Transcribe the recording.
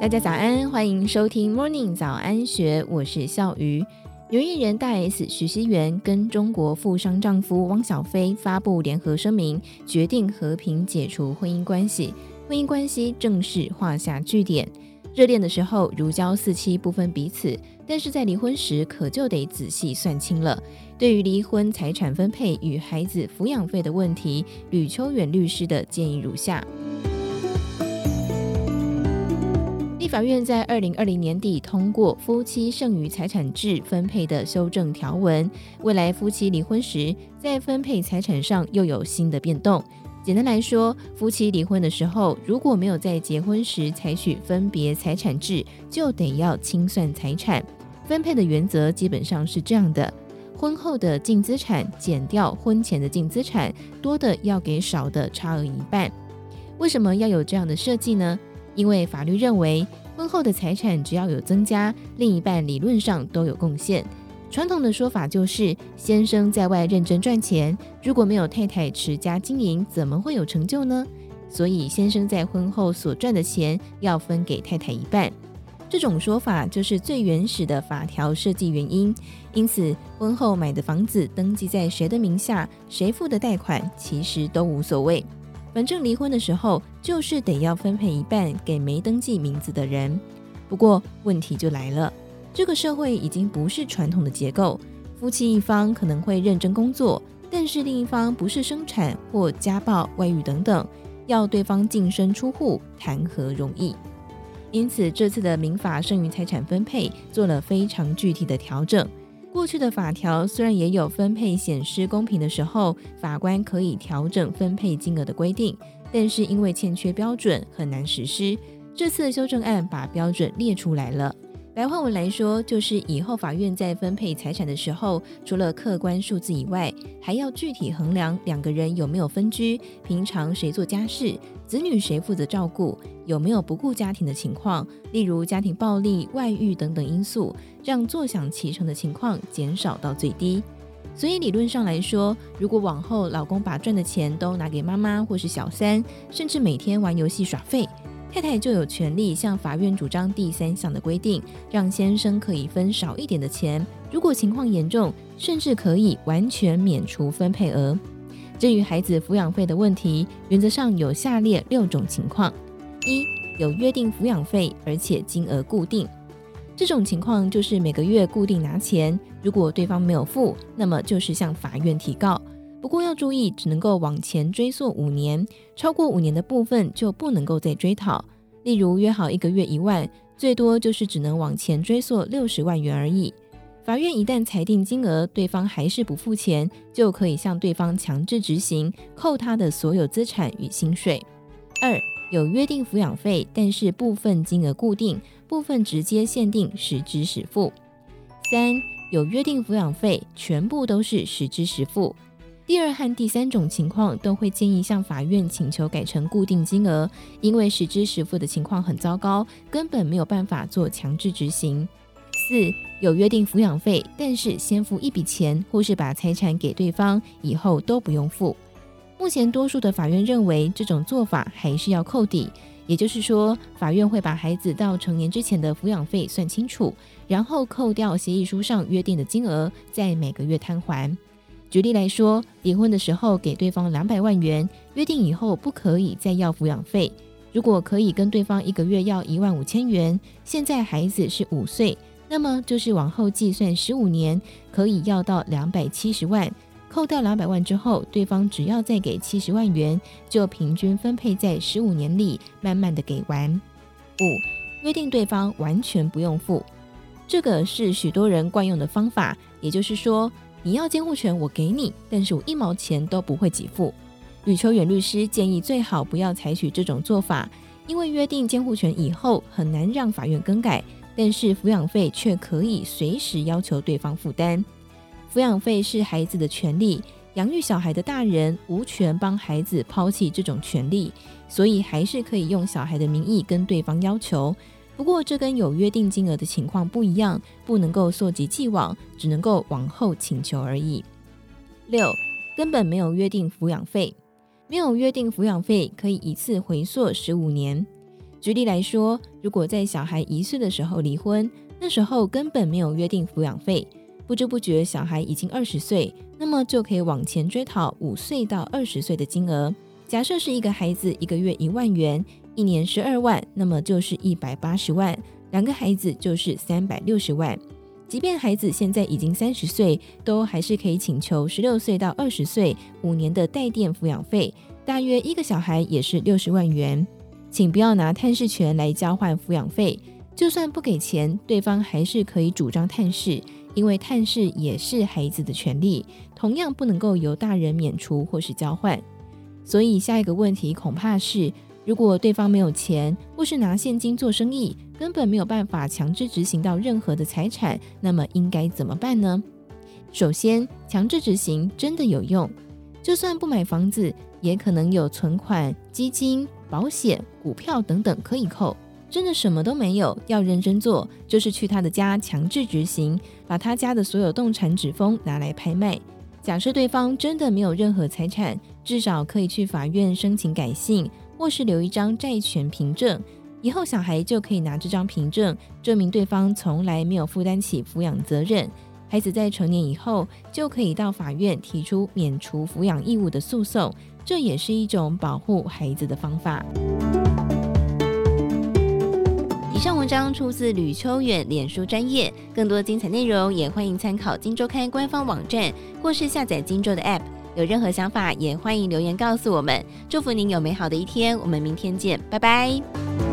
大家早安，欢迎收听 Morning 早安学，我是笑鱼。女艺人大 S 徐熙媛跟中国富商丈夫汪小菲发布联合声明，决定和平解除婚姻关系，婚姻关系正式画下句点。热恋的时候如胶似漆，不分彼此，但是在离婚时可就得仔细算清了。对于离婚财产分配与孩子抚养费的问题，吕秋远律师的建议如下。立法院在二零二零年底通过夫妻剩余财产制分配的修正条文，未来夫妻离婚时，在分配财产上又有新的变动。简单来说，夫妻离婚的时候，如果没有在结婚时采取分别财产制，就得要清算财产。分配的原则基本上是这样的：婚后的净资产减掉婚前的净资产，多的要给少的差额一半。为什么要有这样的设计呢？因为法律认为，婚后的财产只要有增加，另一半理论上都有贡献。传统的说法就是，先生在外认真赚钱，如果没有太太持家经营，怎么会有成就呢？所以，先生在婚后所赚的钱要分给太太一半。这种说法就是最原始的法条设计原因。因此，婚后买的房子登记在谁的名下，谁付的贷款，其实都无所谓。反正离婚的时候，就是得要分配一半给没登记名字的人。不过问题就来了，这个社会已经不是传统的结构，夫妻一方可能会认真工作，但是另一方不是生产或家暴、外遇等等，要对方净身出户，谈何容易？因此，这次的民法剩余财产分配做了非常具体的调整。过去的法条虽然也有分配显失公平的时候，法官可以调整分配金额的规定，但是因为欠缺标准，很难实施。这次修正案把标准列出来了。白话文来说，就是以后法院在分配财产的时候，除了客观数字以外，还要具体衡量两个人有没有分居，平常谁做家事，子女谁负责照顾，有没有不顾家庭的情况，例如家庭暴力、外遇等等因素，让坐享其成的情况减少到最低。所以理论上来说，如果往后老公把赚的钱都拿给妈妈或是小三，甚至每天玩游戏耍废。太太就有权利向法院主张第三项的规定，让先生可以分少一点的钱。如果情况严重，甚至可以完全免除分配额。至于孩子抚养费的问题，原则上有下列六种情况：一、有约定抚养费，而且金额固定。这种情况就是每个月固定拿钱，如果对方没有付，那么就是向法院提告。不过要注意，只能够往前追溯五年，超过五年的部分就不能够再追讨。例如约好一个月一万，最多就是只能往前追溯六十万元而已。法院一旦裁定金额，对方还是不付钱，就可以向对方强制执行，扣他的所有资产与薪水。二、有约定抚养费，但是部分金额固定，部分直接限定实支实付。三、有约定抚养费，全部都是实支实付。第二和第三种情况都会建议向法院请求改成固定金额，因为实支实付的情况很糟糕，根本没有办法做强制执行。四、有约定抚养费，但是先付一笔钱，或是把财产给对方，以后都不用付。目前多数的法院认为这种做法还是要扣抵，也就是说，法院会把孩子到成年之前的抚养费算清楚，然后扣掉协议书上约定的金额，再每个月摊还。举例来说，离婚的时候给对方两百万元，约定以后不可以再要抚养费。如果可以跟对方一个月要一万五千元，现在孩子是五岁，那么就是往后计算十五年，可以要到两百七十万。扣掉两百万之后，对方只要再给七十万元，就平均分配在十五年里，慢慢的给完。五、约定对方完全不用付，这个是许多人惯用的方法，也就是说。你要监护权，我给你，但是我一毛钱都不会给付。吕秋远律师建议最好不要采取这种做法，因为约定监护权以后很难让法院更改，但是抚养费却可以随时要求对方负担。抚养费是孩子的权利，养育小孩的大人无权帮孩子抛弃这种权利，所以还是可以用小孩的名义跟对方要求。不过，这跟有约定金额的情况不一样，不能够溯及既往，只能够往后请求而已。六，根本没有约定抚养费。没有约定抚养费可以一次回溯十五年。举例来说，如果在小孩一岁的时候离婚，那时候根本没有约定抚养费，不知不觉小孩已经二十岁，那么就可以往前追讨五岁到二十岁的金额。假设是一个孩子一个月一万元，一年十二万，那么就是一百八十万，两个孩子就是三百六十万。即便孩子现在已经三十岁，都还是可以请求十六岁到二十岁五年的代垫抚养费，大约一个小孩也是六十万元。请不要拿探视权来交换抚养费，就算不给钱，对方还是可以主张探视，因为探视也是孩子的权利，同样不能够由大人免除或是交换。所以下一个问题恐怕是，如果对方没有钱，或是拿现金做生意，根本没有办法强制执行到任何的财产，那么应该怎么办呢？首先，强制执行真的有用，就算不买房子，也可能有存款、基金、保险、股票等等可以扣。真的什么都没有，要认真做，就是去他的家强制执行，把他家的所有动产纸封拿来拍卖。假设对方真的没有任何财产，至少可以去法院申请改姓，或是留一张债权凭证。以后小孩就可以拿这张凭证证明对方从来没有负担起抚养责任。孩子在成年以后就可以到法院提出免除抚养义务的诉讼，这也是一种保护孩子的方法。以上文章出自吕秋远脸书专业，更多精彩内容也欢迎参考《金周刊》官方网站或是下载《金周》的 App。有任何想法也欢迎留言告诉我们。祝福您有美好的一天，我们明天见，拜拜。